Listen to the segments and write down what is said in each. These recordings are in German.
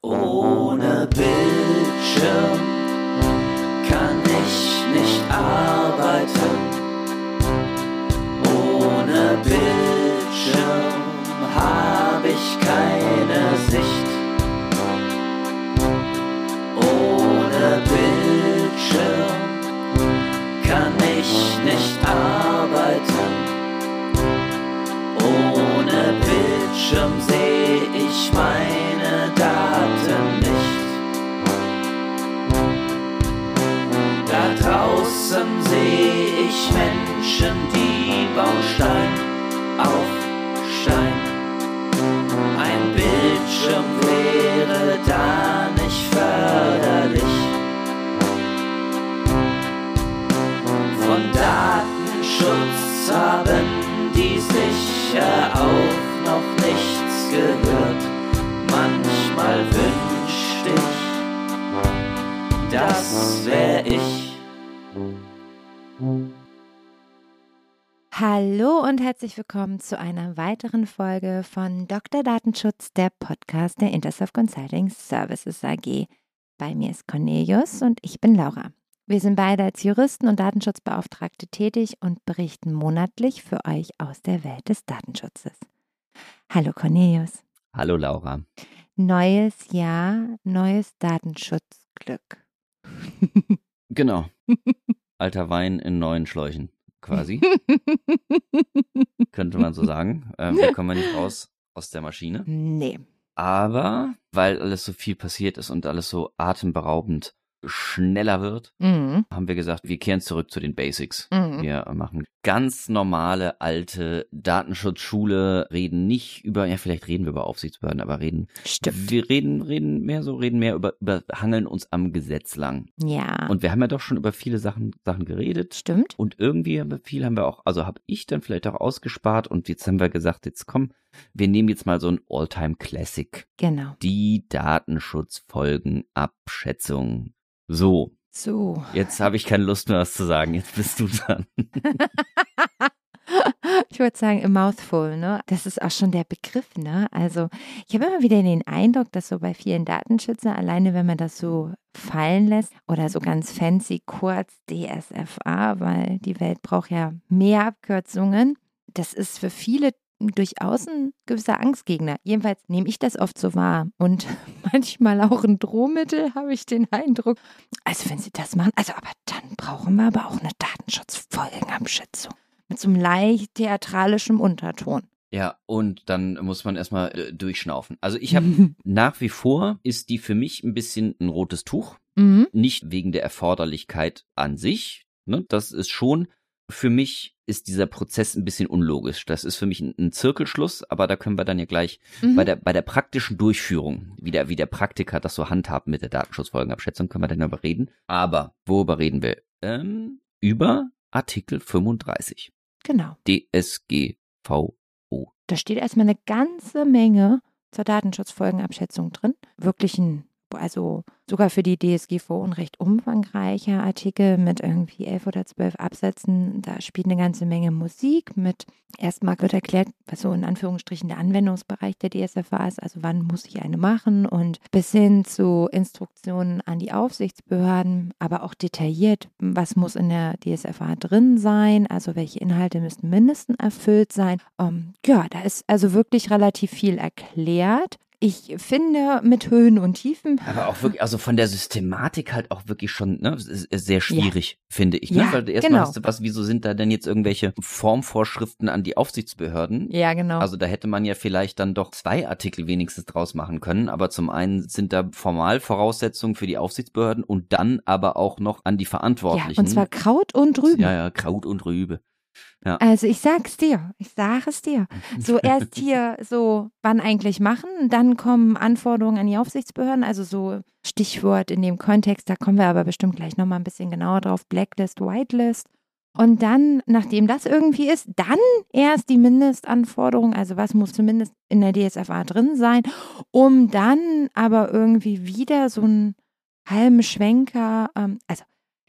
Ohne Bildschirm kann ich nicht arbeiten. Ohne Bildschirm habe ich keine Sicht. Ohne Bildschirm kann ich nicht arbeiten. Ohne Bildschirm sehe ich meine draußen sehe ich Menschen, die Baustein auf Stein. Ein Bildschirm wäre da nicht förderlich. Von Datenschutz haben die sicher auch noch nichts gehört. Manchmal wünschte ich, das wär ich. Hallo und herzlich willkommen zu einer weiteren Folge von Dr. Datenschutz, der Podcast der Intersoft Consulting Services AG. Bei mir ist Cornelius und ich bin Laura. Wir sind beide als Juristen und Datenschutzbeauftragte tätig und berichten monatlich für euch aus der Welt des Datenschutzes. Hallo Cornelius. Hallo Laura. Neues Jahr, neues Datenschutzglück. Genau. Alter Wein in neuen Schläuchen, quasi. Könnte man so sagen. Ähm, wir kommen nicht raus aus der Maschine. nee. Aber weil alles so viel passiert ist und alles so atemberaubend schneller wird, Mhm. haben wir gesagt, wir kehren zurück zu den Basics. Mhm. Wir machen ganz normale alte Datenschutzschule, reden nicht über, ja, vielleicht reden wir über Aufsichtsbehörden, aber reden, Stimmt. wir reden, reden mehr so, reden mehr über, über, hangeln uns am Gesetz lang. Ja. Und wir haben ja doch schon über viele Sachen, Sachen geredet. Stimmt. Und irgendwie haben wir viel haben wir auch, also habe ich dann vielleicht auch ausgespart und jetzt haben wir gesagt, jetzt komm, wir nehmen jetzt mal so ein Alltime Classic. Genau. Die Datenschutzfolgenabschätzung. So, So. jetzt habe ich keine Lust mehr was zu sagen, jetzt bist du dran. Ich würde sagen, a mouthful, ne? Das ist auch schon der Begriff, ne? Also, ich habe immer wieder den Eindruck, dass so bei vielen Datenschützern, alleine wenn man das so fallen lässt oder so ganz fancy kurz DSFA, weil die Welt braucht ja mehr Abkürzungen, das ist für viele durchaus ein gewisser Angstgegner. Jedenfalls nehme ich das oft so wahr. Und manchmal auch ein Drohmittel, habe ich den Eindruck. Also, wenn sie das machen, also, aber dann brauchen wir aber auch eine Datenschutzfolgenabschätzung mit so einem leicht theatralischen Unterton. Ja, und dann muss man erstmal äh, durchschnaufen. Also ich habe nach wie vor, ist die für mich ein bisschen ein rotes Tuch. Mhm. Nicht wegen der Erforderlichkeit an sich. Ne? Das ist schon, für mich ist dieser Prozess ein bisschen unlogisch. Das ist für mich ein, ein Zirkelschluss, aber da können wir dann ja gleich Mhm. bei der, bei der praktischen Durchführung, wie der, wie der Praktiker das so handhabt mit der Datenschutzfolgenabschätzung, können wir dann darüber reden. Aber worüber reden wir? Ähm, über Artikel 35 Genau. DSGVO. Da steht erstmal eine ganze Menge zur Datenschutzfolgenabschätzung drin. Wirklich ein, also sogar für die DSGVO ein recht umfangreicher Artikel mit irgendwie elf oder zwölf Absätzen. Da spielt eine ganze Menge Musik mit. Erstmal wird erklärt, was so in Anführungsstrichen der Anwendungsbereich der DSFA ist, also wann muss ich eine machen und bis hin zu Instruktionen an die Aufsichtsbehörden, aber auch detailliert, was muss in der DSFA drin sein, also welche Inhalte müssen mindestens erfüllt sein. Ähm, ja, da ist also wirklich relativ viel erklärt. Ich finde mit Höhen und Tiefen. Aber auch wirklich, also von der Systematik halt auch wirklich schon ne, s- sehr schwierig, finde ich. Ne? Ja, Weil erstmal genau. hast du was, wieso sind da denn jetzt irgendwelche Formvorschriften an die Aufsichtsbehörden? Ja, genau. Also da hätte man ja vielleicht dann doch zwei Artikel wenigstens draus machen können. Aber zum einen sind da Formalvoraussetzungen für die Aufsichtsbehörden und dann aber auch noch an die ja, Verantwortlichen. und zwar Kraut und Rüben. Ja, ja, Kraut und Rübe. Also ich sag's dir, ich sage es dir. So erst hier so, wann eigentlich machen, dann kommen Anforderungen an die Aufsichtsbehörden, also so Stichwort in dem Kontext, da kommen wir aber bestimmt gleich nochmal ein bisschen genauer drauf, Blacklist, Whitelist. Und dann, nachdem das irgendwie ist, dann erst die Mindestanforderung, also was muss zumindest in der DSFA drin sein, um dann aber irgendwie wieder so einen halben Schwenker, ähm, also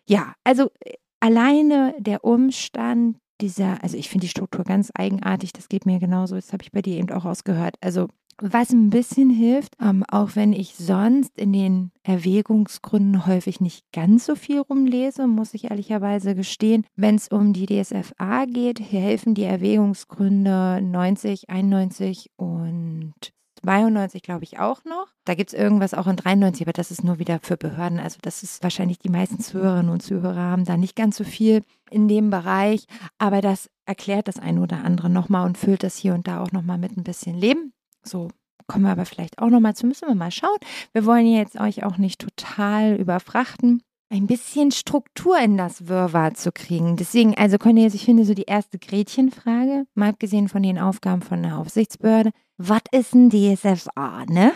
ja, also alleine der Umstand dieser, also ich finde die Struktur ganz eigenartig, das geht mir genauso, das habe ich bei dir eben auch ausgehört. Also Was ein bisschen hilft, ähm, auch wenn ich sonst in den Erwägungsgründen häufig nicht ganz so viel rumlese, muss ich ehrlicherweise gestehen. Wenn es um die DSFA geht, helfen die Erwägungsgründe 90, 91 und 92, glaube ich, auch noch. Da gibt es irgendwas auch in 93, aber das ist nur wieder für Behörden. Also das ist wahrscheinlich die meisten Zuhörerinnen und Zuhörer haben da nicht ganz so viel in dem Bereich. Aber das erklärt das eine oder andere nochmal und füllt das hier und da auch nochmal mit ein bisschen Leben. So kommen wir aber vielleicht auch nochmal zu, müssen wir mal schauen. Wir wollen jetzt euch auch nicht total überfrachten. Ein bisschen Struktur in das Wirrwarr zu kriegen. Deswegen, also Cornelius, ich finde so die erste Gretchenfrage, mal abgesehen von den Aufgaben von der Aufsichtsbehörde, was ist ein DSFA, ne?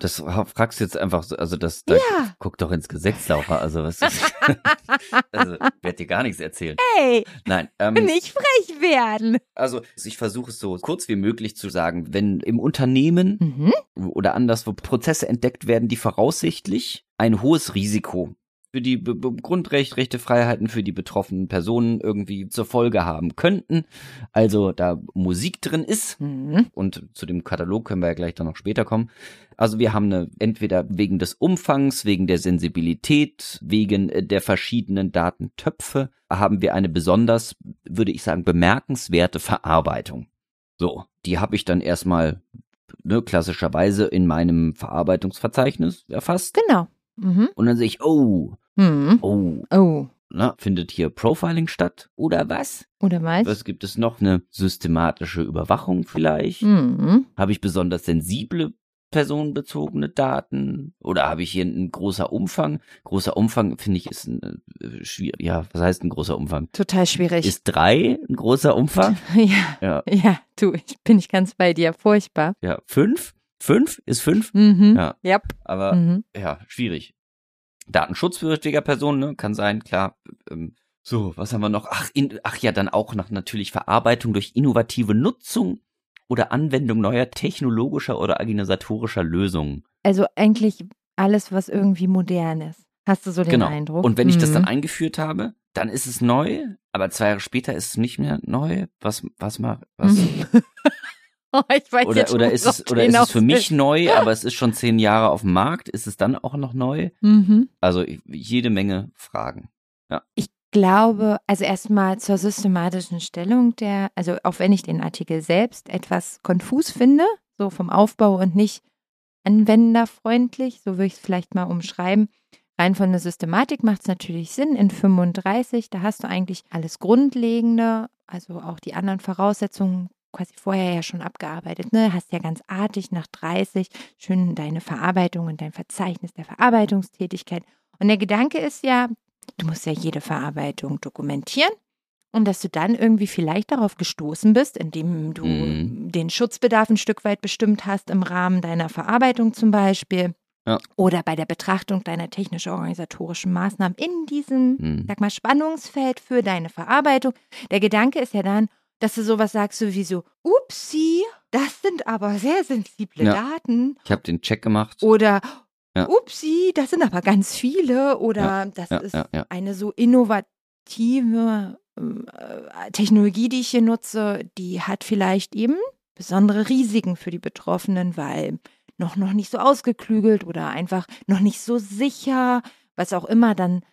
Das fragst du jetzt einfach so, also das, da, Ja. guck doch ins Gesetz, Laura, also was ist, also, werd dir gar nichts erzählen. Hey, Nein, ähm, nicht frech werden. also ich versuche es so kurz wie möglich zu sagen, wenn im Unternehmen Mhm. oder anderswo Prozesse entdeckt werden, die voraussichtlich ein hohes Risiko für die Be Grundrecht, Rechte, Freiheiten für die betroffenen Personen irgendwie zur Folge haben könnten. Also da Musik drin ist Mhm. und zu dem Katalog können wir ja gleich dann noch später kommen. Also wir haben eine entweder wegen des Umfangs, wegen der Sensibilität, wegen äh, der verschiedenen Datentöpfe haben wir eine besonders, würde ich sagen, bemerkenswerte Verarbeitung. So, die habe ich dann erstmal ne, klassischerweise in meinem Verarbeitungsverzeichnis erfasst. Genau. Mhm. Und dann sehe ich, oh, Mhm. oh, Oh, na, findet hier Profiling statt oder was? oder was? Was gibt es noch? Eine systematische Überwachung vielleicht? Mhm. Habe ich besonders sensible personenbezogene Daten? Oder habe ich hier einen großer Umfang? Großer Umfang, finde ich, ist ein äh, schwierig. Ja, was heißt ein großer Umfang? Total schwierig. Ist drei ein großer Umfang? ja, Ja, ja, du, ich bin nicht ganz bei dir. Furchtbar. ja. Fünf? Fünf? Ist fünf? Mhm. Ja. Yep. Aber Mhm. ja, schwierig. Datenschutzbedürftiger Personen, ne? Kann sein, klar. Ähm, so, was haben wir noch? Ach, in, ach ja, dann auch noch natürlich Verarbeitung durch innovative Nutzung oder Anwendung neuer technologischer oder organisatorischer Lösungen. Also eigentlich alles, was irgendwie modern ist. Hast du so den genau. Eindruck? Und wenn ich das dann Mhm. eingeführt habe, dann ist es neu, aber zwei Jahre später ist es nicht mehr neu. Was, was mal, was? Ich weiß Oder, jetzt oder ist es, oder ist es für mich neu, aber es ist schon zehn Jahre auf dem Markt? Ist es dann auch noch neu? Mhm. Also jede Menge Fragen. Ich glaube, also erstmal zur systematischen Stellung der, also auch wenn ich den Artikel selbst etwas konfus finde, so vom Aufbau und nicht anwenderfreundlich, so würde ich es vielleicht mal umschreiben. Rein von der Systematik macht es natürlich Sinn. In 35, da hast du eigentlich alles Grundlegende, also auch die anderen Voraussetzungen quasi vorher ja schon abgearbeitet. Ne? Hast ja ganz artig nach 30 schön deine Verarbeitung und dein Verzeichnis der Verarbeitungstätigkeit. Und der Gedanke ist ja, du musst ja jede Verarbeitung dokumentieren und dass du dann irgendwie vielleicht darauf gestoßen bist, indem du Mhm. den Schutzbedarf ein Stück weit bestimmt hast im Rahmen deiner Verarbeitung zum Beispiel. Ja. Oder bei der Betrachtung deiner technisch-organisatorischen Maßnahmen in diesem, Hm. sag mal, Spannungsfeld für deine Verarbeitung. Der Gedanke ist ja dann, dass du sowas sagst, so wie so, upsi, das sind aber sehr sensible Ja. Daten. Ich habe den Check gemacht. Oder, Ja. upsi, das sind aber ganz viele. Oder das ja, ist ja, ja. eine so innovative äh, Technologie, die ich hier nutze, die hat vielleicht eben besondere Risiken für die Betroffenen, weil noch, noch nicht so ausgeklügelt oder einfach noch nicht so sicher, was auch immer dann,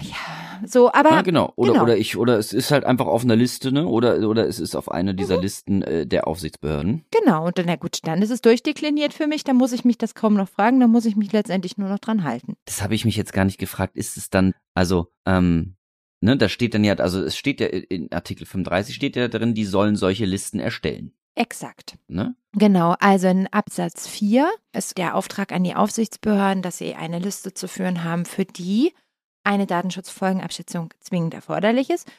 ja, so, aber Ja, genau. Oder, genau. oder ich, oder es ist halt einfach auf einer Liste, ne? Oder, oder es ist auf einer Mhm. dieser Listen äh, der Aufsichtsbehörden. genau, und dann, na gut, dann ist es durchdekliniert für mich, dann muss ich mich das kaum noch fragen, dann muss ich mich letztendlich nur noch dran halten. Das habe ich mich jetzt gar nicht gefragt. Ist es dann, also, ähm, ne, da steht dann ja, also es steht ja in Artikel 35 steht ja drin, die sollen solche Listen erstellen. Exakt. Ne? Genau, also in Absatz 4 ist der Auftrag an die Aufsichtsbehörden, dass sie eine Liste zu führen haben, für die eine Datenschutzfolgenabschätzung zwingend erforderlich ist.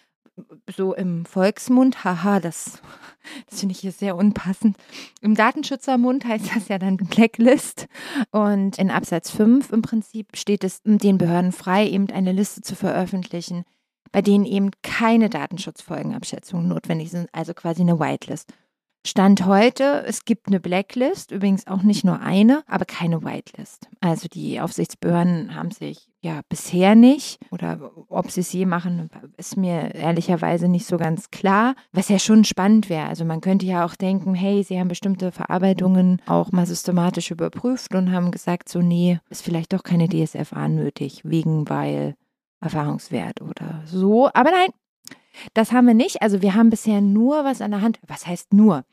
So im Volksmund, haha, das, das finde ich hier sehr unpassend. Im Datenschutzermund heißt das ja dann Blacklist. Und in Absatz 5 im Prinzip steht es den Behörden frei, eben eine Liste zu veröffentlichen, bei denen eben keine Datenschutzfolgenabschätzungen notwendig sind, also quasi eine Whitelist. Stand heute, es gibt eine Blacklist, übrigens auch nicht nur eine, aber keine Whitelist. Also die Aufsichtsbehörden haben sich ja bisher nicht oder ob sie es je machen, ist mir ehrlicherweise nicht so ganz klar, was ja schon spannend wäre. Also man könnte ja auch denken, hey, sie haben bestimmte Verarbeitungen auch mal systematisch überprüft und haben gesagt, so nee, ist vielleicht doch keine DSFA nötig, wegen weil Erfahrungswert oder so. Aber nein, das haben wir nicht. Also wir haben bisher nur was an der Hand. Was heißt nur?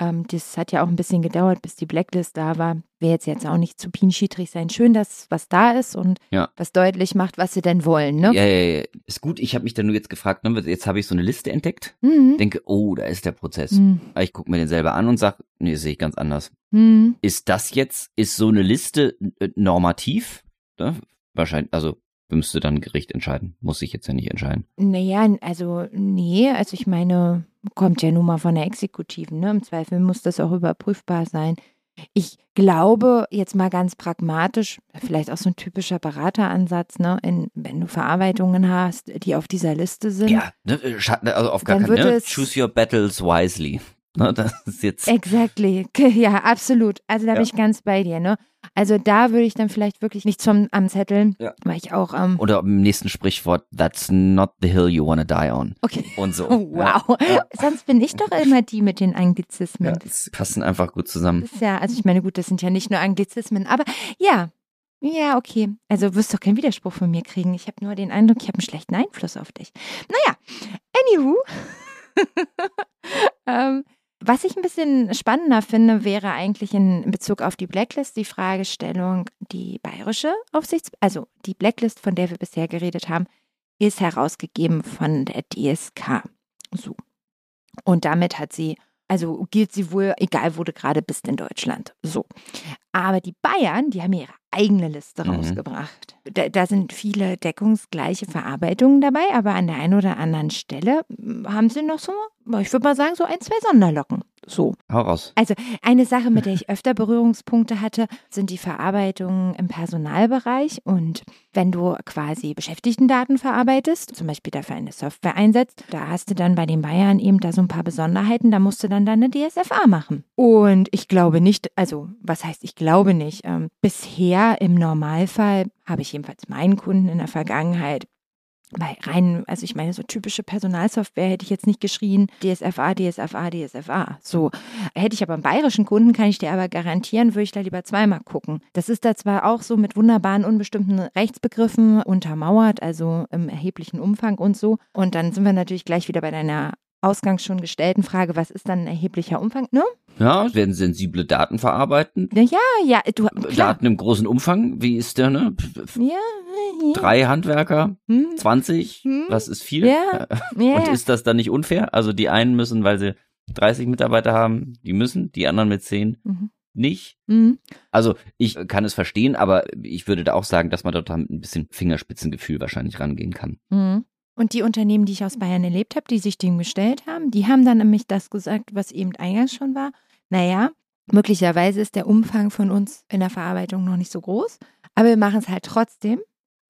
Ähm, das hat ja auch ein bisschen gedauert, bis die Blacklist da war. Will jetzt jetzt auch nicht zu pinschiedrig sein. Schön, dass was da ist und Ja. was deutlich macht, was sie denn wollen. Ne? Ja, ja, ja. Ist gut. Ich habe mich dann nur jetzt gefragt, ne, jetzt habe ich so eine Liste entdeckt. Mhm. Denke, oh, da ist der Prozess. Mhm. Aber Ich gucke mir den selber an und sag, nee, das sehe ich ganz anders. Mhm. Ist das jetzt, ist so eine Liste äh, normativ? Ne? Wahrscheinlich, also müsste dann ein Gericht entscheiden. Muss ich jetzt ja nicht entscheiden. Naja, also nee, also ich meine, kommt ja nun mal von der Exekutiven, ne? Im Zweifel muss das auch überprüfbar sein. Ich glaube, jetzt mal ganz pragmatisch, vielleicht auch so ein typischer Berateransatz, ne? In, wenn du Verarbeitungen hast, die auf dieser Liste sind. Ja, ne, äh, scha- also auf gar keinen würde ne? es- Choose your battles wisely. Ne, das ist jetzt. Exactly. Ja, absolut. Also da bin Ja. ich ganz bei dir, ne? Also da würde ich dann vielleicht wirklich nicht zum am Zetteln, Ja. weil ich auch, ähm, Oder im nächsten Sprichwort, that's not the hill you wanna die on. okay. Und so. Oh, wow. Ja, Sonst bin ich doch immer die mit den Anglizismen. ja, das passen einfach gut zusammen. Das ist ja, also ich meine, gut, das sind ja nicht nur Anglizismen, aber ja. Ja, okay. Also wirst doch keinen Widerspruch von mir kriegen. Ich habe nur den Eindruck, ich habe einen schlechten Einfluss auf dich. Naja, anywho. ähm, was ich ein bisschen spannender finde, wäre eigentlich in Bezug auf die Blacklist die Fragestellung, die bayerische Aufsichts-, also die Blacklist, von der wir bisher geredet haben, ist herausgegeben von der DSK. So. Und damit hat sie, also gilt sie wohl, egal wo du gerade bist in Deutschland. So. Aber die Bayern, die haben ihre eigene Liste Mhm. rausgebracht. Da, da sind viele deckungsgleiche Verarbeitungen dabei, aber an der einen oder anderen Stelle mm, haben sie noch so, ich würde mal sagen, so ein, zwei Sonderlocken. So. Hau raus. Also eine Sache, mit der ich öfter Berührungspunkte hatte, sind die Verarbeitungen im Personalbereich. Und wenn du quasi Beschäftigtendaten verarbeitest, zum Beispiel dafür eine Software einsetzt, da hast du dann bei den Bayern eben da so ein paar Besonderheiten, da musst du dann deine DSFA machen. Und ich glaube nicht, also was heißt ich glaube nicht, ähm, bisher im Normalfall habe ich jedenfalls meinen Kunden in der Vergangenheit bei rein, also ich meine, so typische Personalsoftware hätte ich jetzt nicht geschrien, DSFA, DSFA, DSFA. So. Hätte ich aber einen bayerischen Kunden, kann ich dir aber garantieren, würde ich da lieber zweimal gucken. Das ist da zwar auch so mit wunderbaren, unbestimmten Rechtsbegriffen untermauert, also im erheblichen Umfang und so. Und dann sind wir natürlich gleich wieder bei deiner ausgangs schon gestellten Frage, was ist dann ein erheblicher Umfang, ne? Ja, es werden sensible Daten verarbeiten. Ja, ja, du, klar. Daten im großen Umfang. Wie ist der, ne? Ja, ja. Drei Handwerker, Hm, 20, Hm. was ist viel? Ja, ja, Und ist das dann nicht unfair? Also die einen müssen, weil sie 30 Mitarbeiter haben, die müssen, die anderen mit 10 Mhm. nicht. Mhm. Also ich kann es verstehen, aber ich würde da auch sagen, dass man dort mit ein bisschen Fingerspitzengefühl wahrscheinlich rangehen kann. Mhm. Und die Unternehmen, die ich aus Bayern erlebt habe, die sich dem gestellt haben, die haben dann nämlich das gesagt, was eben eingangs schon war. Naja, möglicherweise ist der Umfang von uns in der Verarbeitung noch nicht so groß, aber wir machen es halt trotzdem.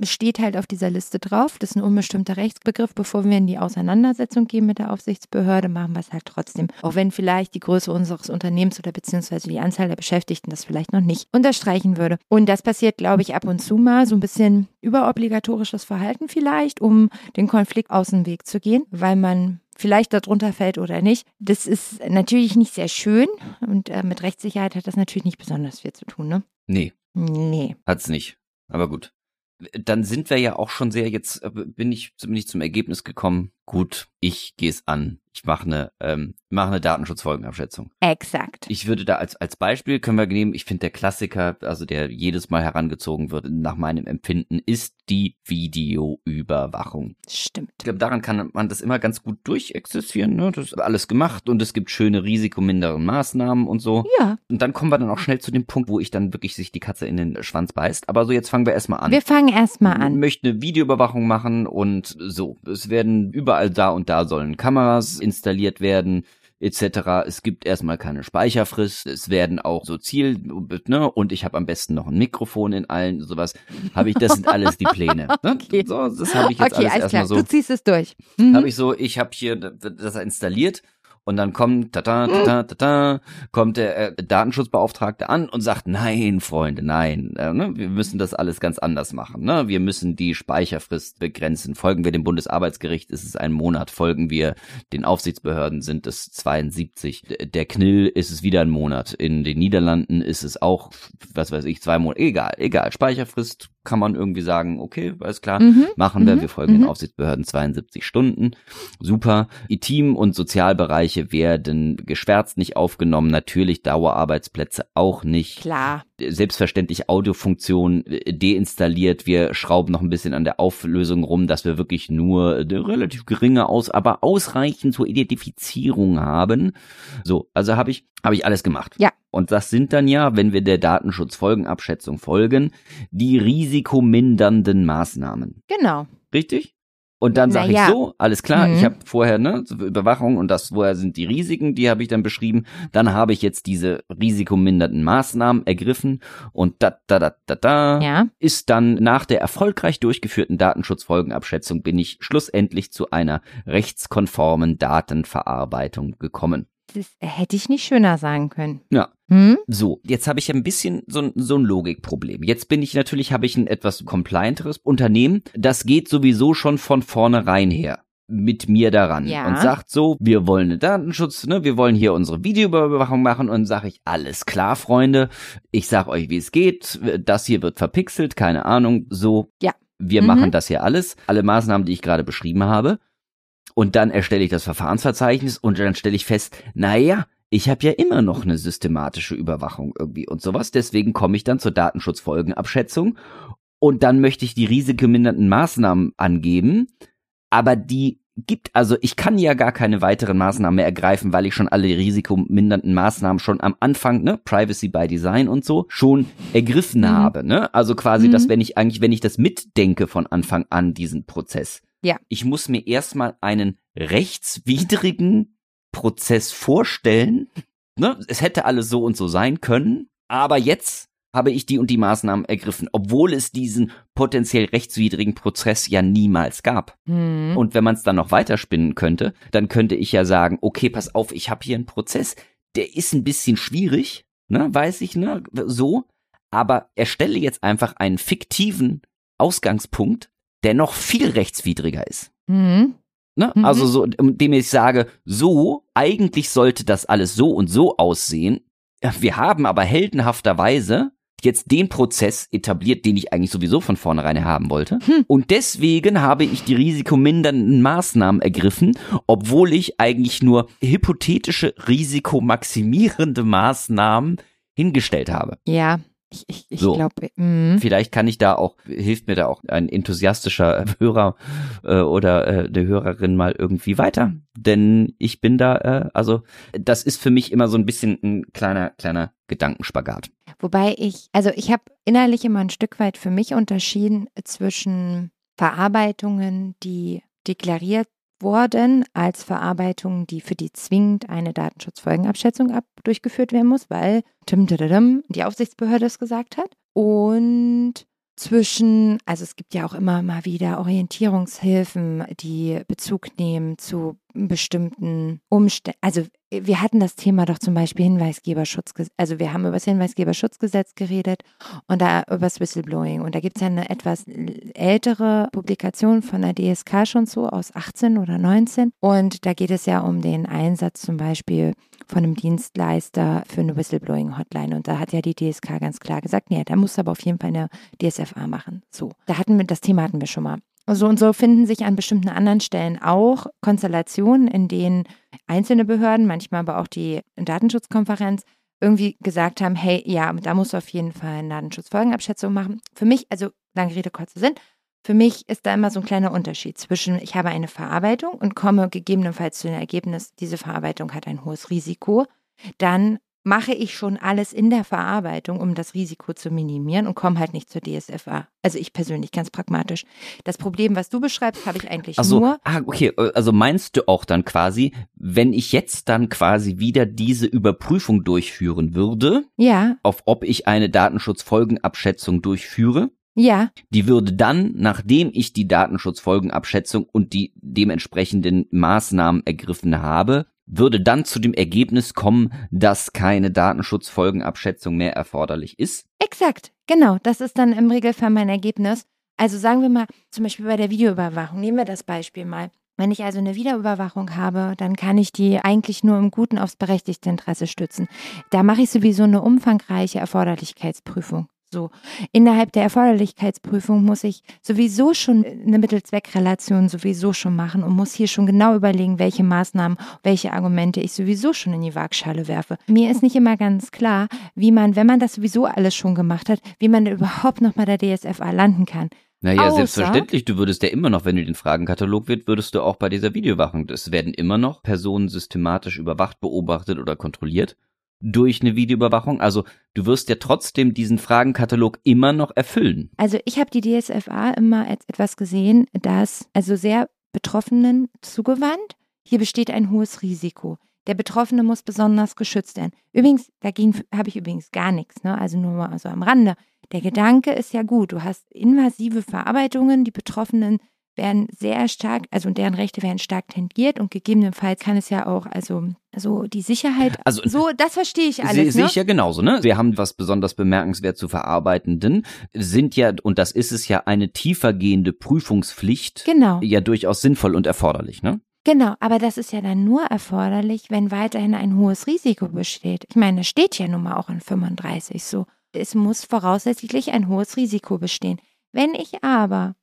Steht halt auf dieser Liste drauf, das ist ein unbestimmter Rechtsbegriff. Bevor wir in die Auseinandersetzung gehen mit der Aufsichtsbehörde, machen wir es halt trotzdem. Auch wenn vielleicht die Größe unseres Unternehmens oder beziehungsweise die Anzahl der Beschäftigten das vielleicht noch nicht unterstreichen würde. Und das passiert, glaube ich, ab und zu mal so ein bisschen überobligatorisches Verhalten vielleicht, um den Konflikt aus dem Weg zu gehen, weil man vielleicht darunter fällt oder nicht. Das ist natürlich nicht sehr schön und äh, mit Rechtssicherheit hat das natürlich nicht besonders viel zu tun, ne? Nee, Nee. hat's nicht. Aber gut. Dann sind wir ja auch schon sehr, jetzt äh, bin ich, bin zum Ergebnis gekommen, gut, ich gehe es an. Ich mache eine, ähm, mache eine Datenschutzfolgenabschätzung. Exakt. Ich würde da als, als Beispiel können wir nehmen, ich finde der Klassiker, also der jedes Mal herangezogen wird, nach meinem Empfinden, ist die Videoüberwachung. Stimmt. Ich glaube, daran kann man das immer ganz gut durchexistieren. Ne? Das ist alles gemacht und es gibt schöne risikominderen Maßnahmen und so. Ja, Und dann kommen wir dann auch schnell zu dem Punkt, wo ich dann wirklich sich die Katze in den Schwanz beißt. Aber so, jetzt fangen wir erstmal an. wir fangen erstmal an. möchte eine Videoüberwachung machen und so. Es werden überall da und da sollen Kameras installiert werden etc. Es gibt erstmal keine Speicherfrist. Es werden auch so Ziel, ne, und ich habe am besten noch ein Mikrofon in allen sowas. Habe ich, das sind alles die Pläne. Ne? Okay. So, das habe ich jetzt Okay, alles alles klar. erstmal so. Du ziehst es durch. Mhm. Habe ich so, ich habe hier das installiert Und dann kommt, tata, tata, tata, kommt der äh, Datenschutzbeauftragte an und sagt, nein, Freunde, nein, äh, ne, wir müssen das alles ganz anders machen. Ne? Wir müssen die Speicherfrist begrenzen. Folgen wir dem Bundesarbeitsgericht, ist es ein Monat. Folgen wir den Aufsichtsbehörden, sind es 72. Der Knill ist es wieder ein Monat. In den Niederlanden ist es auch, was weiß ich, zwei Monate. Egal, egal. Speicherfrist kann man irgendwie sagen, okay, alles klar, Mhm. machen wir. Mhm. Wir folgen den Mhm. Aufsichtsbehörden 72 Stunden. Super. Die Team- und Sozialbereiche werden geschwärzt nicht aufgenommen. Natürlich Dauerarbeitsplätze auch nicht. Klar. Selbstverständlich Audiofunktion äh, deinstalliert. Wir schrauben noch ein bisschen an der Auflösung rum, dass wir wirklich nur eine relativ geringe aus, aber ausreichend zur Identifizierung haben. So, also habe ich, habe ich alles gemacht. Ja. Und das sind dann ja, wenn wir der Datenschutzfolgenabschätzung folgen, die risikomindernden Maßnahmen. Genau. Richtig? Und dann sage Naja. ich so, alles klar, Mhm. ich habe vorher ne Überwachung und das, woher sind die Risiken, die habe ich dann beschrieben. Dann habe ich jetzt diese risikomindernden Maßnahmen ergriffen und da da da da da Ja. ist dann nach der erfolgreich durchgeführten Datenschutzfolgenabschätzung bin ich schlussendlich zu einer rechtskonformen Datenverarbeitung gekommen. Das hätte ich nicht schöner sagen können. Ja. Hm? So, jetzt habe ich ein bisschen so, ein- so ein Logikproblem. Jetzt bin ich natürlich, habe ich ein etwas complianteres Unternehmen. Das geht sowieso schon von vornherein her mit mir daran Ja. und sagt so, wir wollen Datenschutz, ne, wir wollen hier unsere Videoüberwachung machen und sage ich, alles klar, Freunde, ich sag euch, wie es geht, das hier wird verpixelt, keine Ahnung, so. Ja. Wir Mhm. machen das hier alles, alle Maßnahmen, die ich gerade beschrieben habe. Und dann erstelle ich das Verfahrensverzeichnis und dann stelle ich fest, naja, ich habe ja immer noch eine systematische Überwachung irgendwie und sowas. Deswegen komme ich dann zur Datenschutzfolgenabschätzung und dann möchte ich die risikomindernden Maßnahmen angeben, aber die gibt, also ich kann ja gar keine weiteren Maßnahmen mehr ergreifen, weil ich schon alle risikomindernden Maßnahmen schon am Anfang, ne, Privacy by Design und so, schon ergriffen Mhm. habe, ne? Also quasi, Mhm. dass wenn ich eigentlich, wenn ich das mitdenke von Anfang an, diesen Prozess, Ja. ich muss mir erstmal einen rechtswidrigen Prozess vorstellen. Ne? Es hätte alles so und so sein können, aber jetzt habe ich die und die Maßnahmen ergriffen, obwohl es diesen potenziell rechtswidrigen Prozess ja niemals gab. Hm. Und wenn man es dann noch weiterspinnen könnte, dann könnte ich ja sagen, okay, pass auf, ich habe hier einen Prozess, der ist ein bisschen schwierig, ne, weiß ich, ne, so, aber erstelle jetzt einfach einen fiktiven Ausgangspunkt, der noch viel rechtswidriger ist. Hm. Ne? Mhm. Also so, indem ich sage, so, eigentlich sollte das alles so und so aussehen. Wir haben aber heldenhafterweise jetzt den Prozess etabliert, den ich eigentlich sowieso von vornherein haben wollte. Hm. Und deswegen habe ich die risikomindernden Maßnahmen ergriffen, obwohl ich eigentlich nur hypothetische risikomaximierende Maßnahmen hingestellt habe. Ja, ich, ich, ich So. glaube, hm. Vielleicht kann ich da auch, hilft mir da auch ein enthusiastischer Hörer äh, oder äh, eine Hörerin mal irgendwie weiter. Denn ich bin da, äh, also das ist für mich immer so ein bisschen ein kleiner, kleiner Gedankenspagat. Wobei ich, also ich habe innerlich immer ein Stück weit für mich unterschieden zwischen Verarbeitungen, die deklariert wurden, als Verarbeitungen, die für die zwingend eine Datenschutzfolgenabschätzung ab durchgeführt werden muss, weil die Aufsichtsbehörde es gesagt hat. Und zwischen, also es gibt ja auch immer mal wieder Orientierungshilfen, die Bezug nehmen zu bestimmten Umständen. Also wir hatten das Thema doch zum Beispiel Hinweisgeberschutzgesetz, also wir haben über das Hinweisgeberschutzgesetz geredet und da über das Whistleblowing. Und da gibt es ja eine etwas ältere Publikation von der DSK schon so aus 18 oder 19. Und da geht es ja um den Einsatz zum Beispiel von einem Dienstleister für eine Whistleblowing-Hotline. Und da hat ja die DSK ganz klar gesagt, nee, da muss aber auf jeden Fall eine DSFA machen. So, da hatten wir, das Thema hatten wir schon mal. So und so finden sich an bestimmten anderen Stellen auch Konstellationen, in denen einzelne Behörden, manchmal aber auch die Datenschutzkonferenz, irgendwie gesagt haben, hey, ja, da musst du auf jeden Fall eine Datenschutzfolgenabschätzung machen. Für mich, also lange Rede, kurzer Sinn, für mich ist da immer so ein kleiner Unterschied zwischen, ich habe eine Verarbeitung und komme gegebenenfalls zu dem Ergebnis, diese Verarbeitung hat ein hohes Risiko, dann mache ich schon alles in der Verarbeitung, um das Risiko zu minimieren und komme halt nicht zur DSFA. Also ich persönlich, ganz pragmatisch. Das Problem, was du beschreibst, habe ich eigentlich Also, nur. ah, okay, also meinst du auch dann quasi, wenn ich jetzt dann quasi wieder diese Überprüfung durchführen würde, Ja, auf ob ich eine Datenschutzfolgenabschätzung durchführe, ja, Die würde dann, nachdem ich die Datenschutzfolgenabschätzung und die dementsprechenden Maßnahmen ergriffen habe, würde dann zu dem Ergebnis kommen, dass keine Datenschutzfolgenabschätzung mehr erforderlich ist. Exakt, genau. Das ist dann im Regelfall mein Ergebnis. Also sagen wir mal, zum Beispiel bei der Videoüberwachung, nehmen wir das Beispiel mal. Wenn ich also eine Videoüberwachung habe, dann kann ich die eigentlich nur im Guten aufs berechtigte Interesse stützen. Da mache ich sowieso eine umfangreiche Erforderlichkeitsprüfung. So, innerhalb der Erforderlichkeitsprüfung muss ich sowieso schon eine Mittel-Zweck-Relation sowieso schon machen und muss hier schon genau überlegen, welche Maßnahmen, welche Argumente ich sowieso schon in die Waagschale werfe. Mir ist nicht immer ganz klar, wie man, wenn man das sowieso alles schon gemacht hat, wie man überhaupt noch mal der DSFA landen kann. Naja, Außer- selbstverständlich. Du würdest ja immer noch, wenn du den Fragenkatalog wird, würdest du auch bei dieser Videowachung. Es werden immer noch Personen systematisch überwacht, beobachtet oder kontrolliert durch eine Videoüberwachung. Also du wirst ja trotzdem diesen Fragenkatalog immer noch erfüllen. Also ich habe die DSFA immer als etwas gesehen, das also sehr Betroffenen zugewandt. Hier besteht ein hohes Risiko. Der Betroffene muss besonders geschützt werden. Übrigens, dagegen habe ich übrigens gar nichts, ne? also nur mal so am Rande. Der Gedanke ist ja gut. Du hast invasive Verarbeitungen, die Betroffenen werden sehr stark, also deren Rechte werden stark tendiert und gegebenenfalls kann es ja auch, also so die Sicherheit, Also so, das verstehe ich alles. sehe Ne? ich ja genauso, ne? Wir haben was besonders bemerkenswert zu verarbeitenden, sind ja, und das ist es ja, eine tiefergehende Prüfungspflicht, Genau. ja durchaus sinnvoll und erforderlich, ne? Genau, aber das ist ja dann nur erforderlich, wenn weiterhin ein hohes Risiko besteht. Ich meine, es steht ja nun mal auch in 35 so. Es muss voraussichtlich ein hohes Risiko bestehen. Wenn ich aber,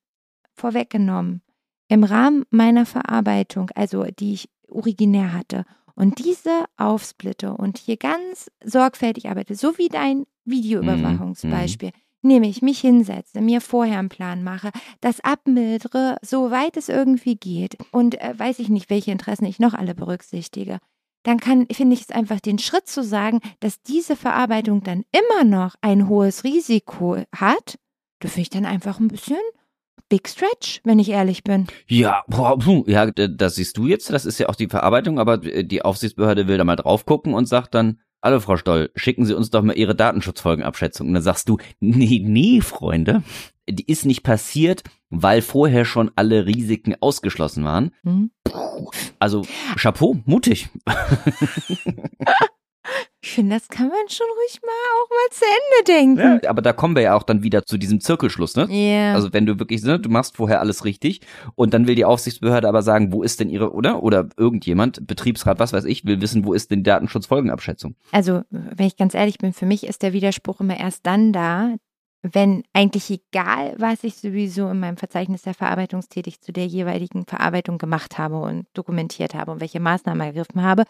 vorweggenommen, im Rahmen meiner Verarbeitung, also die ich originär hatte, und diese aufsplitte und hier ganz sorgfältig arbeite, so wie dein Videoüberwachungsbeispiel, nämlich mich hinsetze, mir vorher einen Plan mache, das abmildere, soweit es irgendwie geht und äh, weiß ich nicht, welche Interessen ich noch alle berücksichtige, dann kann, finde ich es einfach den Schritt zu sagen, dass diese Verarbeitung dann immer noch ein hohes Risiko hat, da finde ich dann einfach ein bisschen Big Stretch, wenn ich ehrlich bin. Ja, boah, ja, das siehst du jetzt, das ist ja auch die Verarbeitung, aber äh, die Aufsichtsbehörde will da mal drauf gucken und sagt dann, Hallo Frau Stoll, schicken Sie uns doch mal Ihre Datenschutzfolgenabschätzung. Und dann sagst du, nee, nee, Freunde, die ist nicht passiert, weil vorher schon alle Risiken ausgeschlossen waren. Hm? Also Chapeau, mutig. Ich finde, das kann man schon ruhig mal auch mal zu Ende denken. Ja, aber da kommen wir ja auch dann wieder zu diesem Zirkelschluss, ne? Ja. Also wenn du wirklich, ne, du machst vorher alles richtig und dann will die Aufsichtsbehörde aber sagen, wo ist denn ihre, oder? Oder irgendjemand, Betriebsrat, was weiß ich, will wissen, wo ist denn die Datenschutzfolgenabschätzung? Also, wenn ich ganz ehrlich bin, für mich ist der Widerspruch immer erst dann da, wenn eigentlich egal, was ich sowieso in meinem Verzeichnis der Verarbeitungstätig zu der jeweiligen Verarbeitung gemacht habe und dokumentiert habe und welche Maßnahmen ergriffen habe,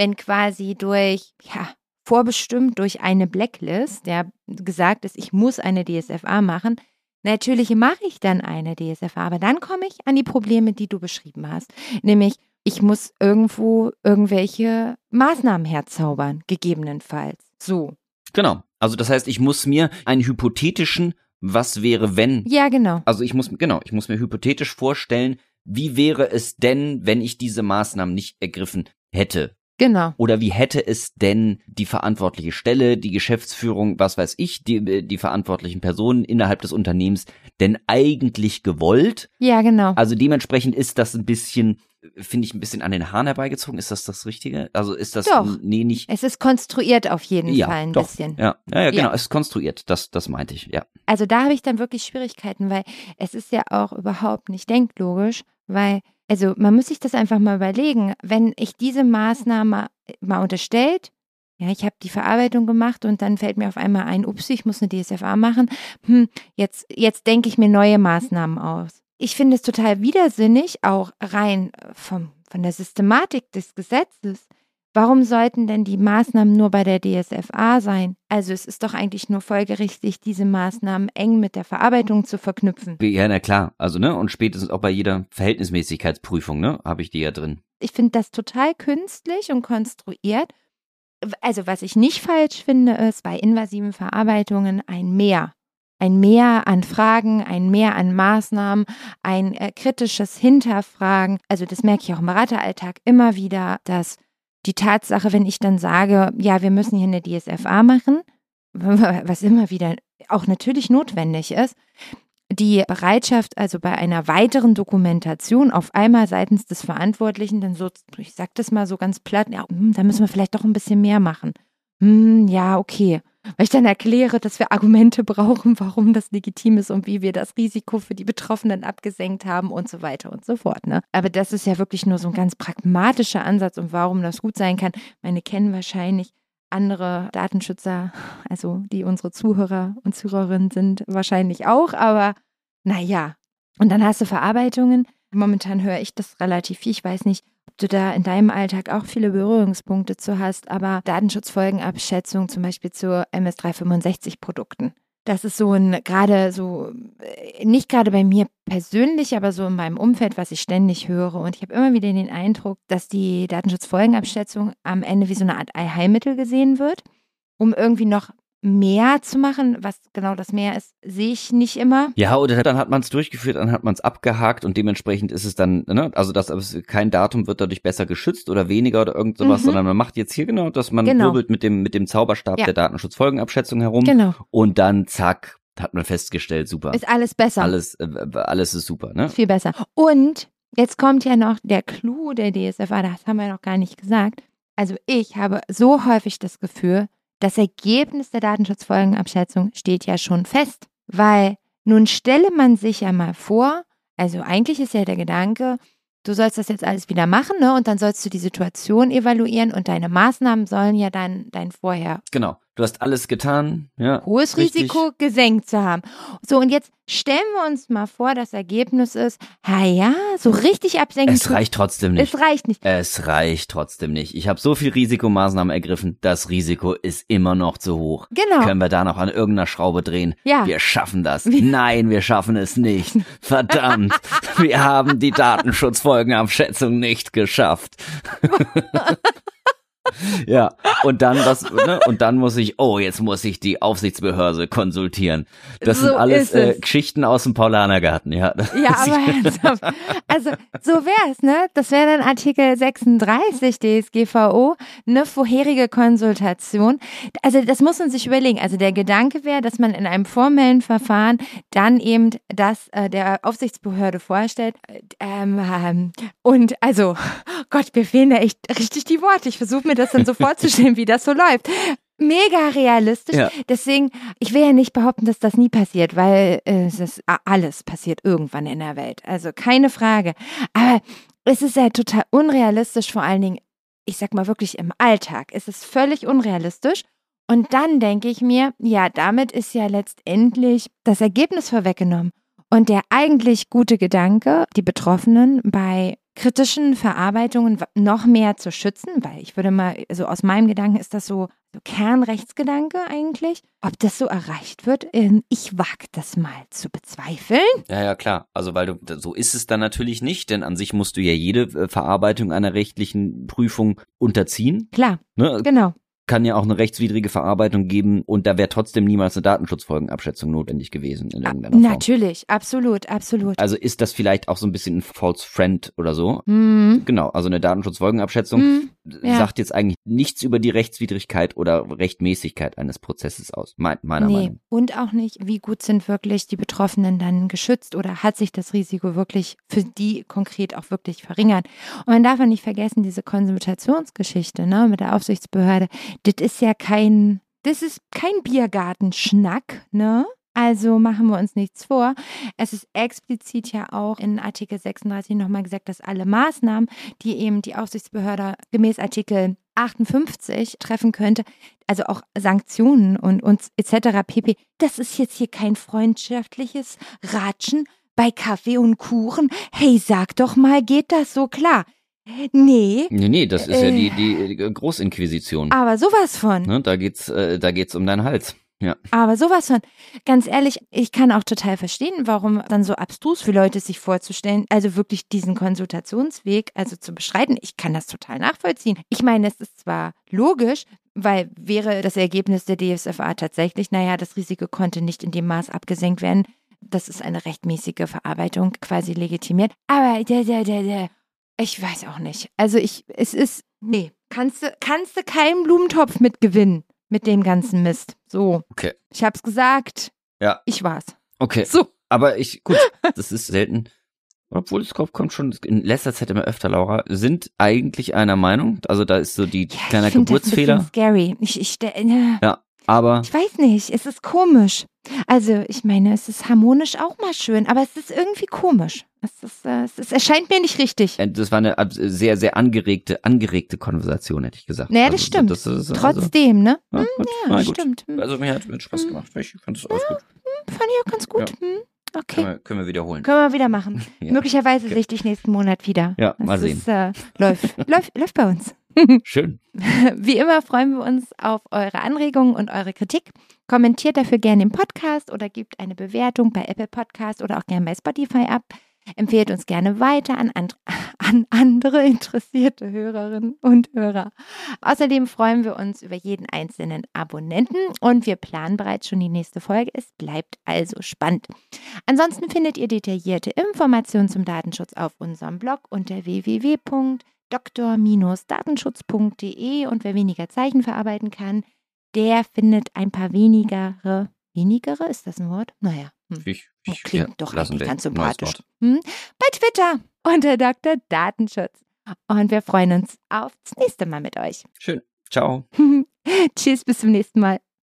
wenn quasi durch, ja, vorbestimmt durch eine Blacklist, der gesagt ist, ich muss eine DSFA machen, natürlich mache ich dann eine DSFA, aber dann komme ich an die Probleme, die du beschrieben hast, nämlich ich muss irgendwo irgendwelche Maßnahmen herzaubern, gegebenenfalls. So. Genau. Also das heißt, ich muss mir einen hypothetischen, was wäre wenn, Ja, genau. also ich muss, genau, ich muss mir hypothetisch vorstellen, wie wäre es denn, wenn ich diese Maßnahmen nicht ergriffen hätte? Genau. Oder wie hätte es denn die verantwortliche Stelle, die Geschäftsführung, was weiß ich, die, die verantwortlichen Personen innerhalb des Unternehmens denn eigentlich gewollt? Ja, genau. Also dementsprechend ist das ein bisschen, finde ich, ein bisschen an den Haaren herbeigezogen. Ist das das Richtige? Also ist das, Doch. nee, nicht. Es ist konstruiert auf jeden ja, Fall ein doch. bisschen. Ja, ja, ja, genau, Ja. es ist konstruiert. Das, das meinte ich, ja. Also da habe ich dann wirklich Schwierigkeiten, weil es ist ja auch überhaupt nicht denklogisch, weil, also man muss sich das einfach mal überlegen, wenn ich diese Maßnahme mal unterstellt, ja, ich habe die Verarbeitung gemacht und dann fällt mir auf einmal ein, ups, ich muss eine DSFA machen, hm, jetzt, jetzt denke ich mir neue Maßnahmen aus. Ich finde es total widersinnig, auch rein äh, vom, von der Systematik des Gesetzes. Warum sollten denn die Maßnahmen nur bei der DSFA sein? Also es ist doch eigentlich nur folgerichtig, diese Maßnahmen eng mit der Verarbeitung zu verknüpfen. Ja, na klar. Also, ne, und spätestens auch bei jeder Verhältnismäßigkeitsprüfung, ne, habe ich die ja drin. Ich finde das total künstlich und konstruiert. Also was ich nicht falsch finde, ist bei invasiven Verarbeitungen ein Mehr. Ein Mehr an Fragen, ein Mehr an Maßnahmen, ein äh, kritisches Hinterfragen. Also das merke ich auch im Berateralltag immer wieder, dass die Tatsache, wenn ich dann sage, ja, wir müssen hier eine DSFA machen, was immer wieder auch natürlich notwendig ist, die Bereitschaft, also bei einer weiteren Dokumentation auf einmal seitens des Verantwortlichen, dann so, ich sag das mal so ganz platt, ja, hm, da müssen wir vielleicht doch ein bisschen mehr machen. Hm, ja, okay. Weil ich dann erkläre, dass wir Argumente brauchen, warum das legitim ist und wie wir das Risiko für die Betroffenen abgesenkt haben und so weiter und so fort. Ne? Aber das ist ja wirklich nur so ein ganz pragmatischer Ansatz und warum das gut sein kann. Meine kennen wahrscheinlich andere Datenschützer, also die unsere Zuhörer und Zuhörerinnen sind, wahrscheinlich auch, aber naja. Und dann hast du Verarbeitungen. Momentan höre ich das relativ viel. Ich weiß nicht, du da in deinem Alltag auch viele Berührungspunkte zu hast, aber Datenschutzfolgenabschätzung zum Beispiel zu MS365-Produkten. Das ist so ein, gerade so, äh, nicht gerade bei mir persönlich, aber so in meinem Umfeld, was ich ständig höre. Und ich habe immer wieder den Eindruck, dass die Datenschutzfolgenabschätzung am Ende wie so eine Art Allheilmittel gesehen wird, um irgendwie noch mehr zu machen. Was genau das mehr ist, sehe ich nicht immer. Ja, oder dann hat man es durchgeführt, dann hat man es abgehakt und dementsprechend ist es dann, ne, also das kein Datum wird dadurch besser geschützt oder weniger oder irgend sowas, mhm. sondern man macht jetzt hier genau, dass man genau. wirbelt mit dem mit dem Zauberstab ja. der Datenschutzfolgenabschätzung herum genau. und dann zack hat man festgestellt, super. Ist alles besser. Alles äh, alles ist super, ne? Viel besser. Und jetzt kommt ja noch der Clou der DSFA, das haben wir noch gar nicht gesagt. Also ich habe so häufig das Gefühl, das Ergebnis der Datenschutzfolgenabschätzung steht ja schon fest, weil nun stelle man sich ja mal vor, also eigentlich ist ja der Gedanke, du sollst das jetzt alles wieder machen, ne? Und dann sollst du die Situation evaluieren und deine Maßnahmen sollen ja dann dein Vorher. Genau. Du hast alles getan, ja. Hohes richtig. Risiko gesenkt zu haben. So, und jetzt stellen wir uns mal vor, das Ergebnis ist, ha ja, so richtig absenken. Es reicht trotzdem nicht. Es reicht nicht. Es reicht trotzdem nicht. Ich habe so viel Risikomaßnahmen ergriffen, das Risiko ist immer noch zu hoch. Genau. Können wir da noch an irgendeiner Schraube drehen? Ja. Wir schaffen das. Nein, wir schaffen es nicht. Verdammt. wir haben die Datenschutzfolgenabschätzung nicht geschafft. ja, und dann was, ne? und dann muss ich, oh, jetzt muss ich die Aufsichtsbehörde konsultieren. Das so sind alles äh, Geschichten aus dem Paulanergarten, ja. Ja, aber ernsthaft. Also, so wär's, ne? Das wäre dann Artikel 36 DSGVO, eine vorherige Konsultation. Also, das muss man sich überlegen. Also, der Gedanke wäre, dass man in einem formellen Verfahren dann eben das äh, der Aufsichtsbehörde vorstellt. Ähm, ähm, und also, Gott, mir fehlen da echt richtig die Worte. Ich versuche mir das dann so vorzustellen, wie das so läuft. Mega realistisch. Ja. Deswegen, ich will ja nicht behaupten, dass das nie passiert, weil äh, es ist, alles passiert irgendwann in der Welt. Also keine Frage. Aber es ist ja total unrealistisch, vor allen Dingen, ich sag mal wirklich im Alltag. Es ist völlig unrealistisch. Und dann denke ich mir, ja, damit ist ja letztendlich das Ergebnis vorweggenommen. Und der eigentlich gute Gedanke, die Betroffenen bei kritischen Verarbeitungen noch mehr zu schützen, weil ich würde mal, also aus meinem Gedanken ist das so, so Kernrechtsgedanke eigentlich. Ob das so erreicht wird, ähm, ich wage das mal zu bezweifeln. Ja, ja, klar. Also, weil du, so ist es dann natürlich nicht, denn an sich musst du ja jede äh, Verarbeitung einer rechtlichen Prüfung unterziehen. Klar. Ne? Genau kann ja auch eine rechtswidrige Verarbeitung geben und da wäre trotzdem niemals eine Datenschutzfolgenabschätzung notwendig gewesen in irgendeiner Form. Natürlich, absolut, absolut. Also ist das vielleicht auch so ein bisschen ein False Friend oder so? Mhm. Genau, also eine Datenschutzfolgenabschätzung mhm. Ja. sagt jetzt eigentlich nichts über die Rechtswidrigkeit oder Rechtmäßigkeit eines Prozesses aus, meiner nee. Meinung. Und auch nicht, wie gut sind wirklich die Betroffenen dann geschützt oder hat sich das Risiko wirklich für die konkret auch wirklich verringert? Und man darf auch nicht vergessen, diese Konsultationsgeschichte ne, mit der Aufsichtsbehörde, das ist ja kein, das ist kein Biergartenschnack, ne? Also machen wir uns nichts vor. Es ist explizit ja auch in Artikel 36 nochmal gesagt, dass alle Maßnahmen, die eben die Aufsichtsbehörde gemäß Artikel 58 treffen könnte, also auch Sanktionen und uns etc. pp. Das ist jetzt hier kein freundschaftliches Ratschen bei Kaffee und Kuchen. Hey, sag doch mal, geht das so klar? Nee. Nee, nee, das ist äh, ja die, die Großinquisition. Aber sowas von. Ne, da geht's, äh, da geht's um deinen Hals. Ja. Aber sowas von. Ganz ehrlich, ich kann auch total verstehen, warum dann so abstrus für Leute sich vorzustellen, also wirklich diesen Konsultationsweg, also zu beschreiten. Ich kann das total nachvollziehen. Ich meine, es ist zwar logisch, weil wäre das Ergebnis der DSFA tatsächlich, naja, das Risiko konnte nicht in dem Maß abgesenkt werden. Das ist eine rechtmäßige Verarbeitung quasi legitimiert. Aber der, der, der, der ich weiß auch nicht. Also ich, es ist, nee, kannst du, kannst du keinen Blumentopf mit gewinnen mit dem ganzen Mist. So. Okay. Ich hab's gesagt. Ja. Ich war's. Okay. So. aber ich, gut, das ist selten. Obwohl es kommt schon in letzter Zeit immer öfter, Laura, sind eigentlich einer Meinung. Also da ist so die Ja, find Geburtsfehler. Das ein scary. Ich, ich, ja. Ja, aber Ich weiß nicht, es ist komisch. Also, ich meine, es ist harmonisch auch mal schön, aber es ist irgendwie komisch. Es, ist, äh, es, ist, erscheint mir nicht richtig. äh, das war eine sehr, sehr angeregte, angeregte Konversation, hätte ich gesagt. Naja, das Also, stimmt. das ist, also, Trotzdem, ne? ja, gut, Ja, na stimmt. Hm, Also mir hat mir Spaß gemacht. Ich fand es alles gut. Fand ich auch ganz gut. Hm, Okay. Können wir, können wir wiederholen. Können wir wieder machen. Ja. Möglicherweise sehe ich dich nächsten Monat wieder. Ja, Das mal sehen. Ist, äh, läuft, läuft, läuft bei uns. Schön. Wie immer freuen wir uns auf eure Anregungen und eure Kritik. Kommentiert dafür gerne im Podcast oder gebt eine Bewertung bei Apple Podcast oder auch gerne bei Spotify ab. Empfehlt uns gerne weiter an, and an andere interessierte Hörerinnen und Hörer. Außerdem freuen wir uns über jeden einzelnen Abonnenten und wir planen bereits schon die nächste Folge. Es bleibt also spannend. Ansonsten findet ihr detaillierte Informationen zum Datenschutz auf unserem Blog unter www.doktor-datenschutz.de und wer weniger Zeichen verarbeiten kann, der findet ein paar wenigere, wenigere, ist das ein Wort? Naja, hm. Ich, ich, klingt ja, doch lassen ganz sympathisch. Hm? Bei Twitter unter Dr. Datenschutz. Und wir freuen uns aufs nächste Mal mit euch. Schön. Ciao. Tschüss, bis zum nächsten Mal.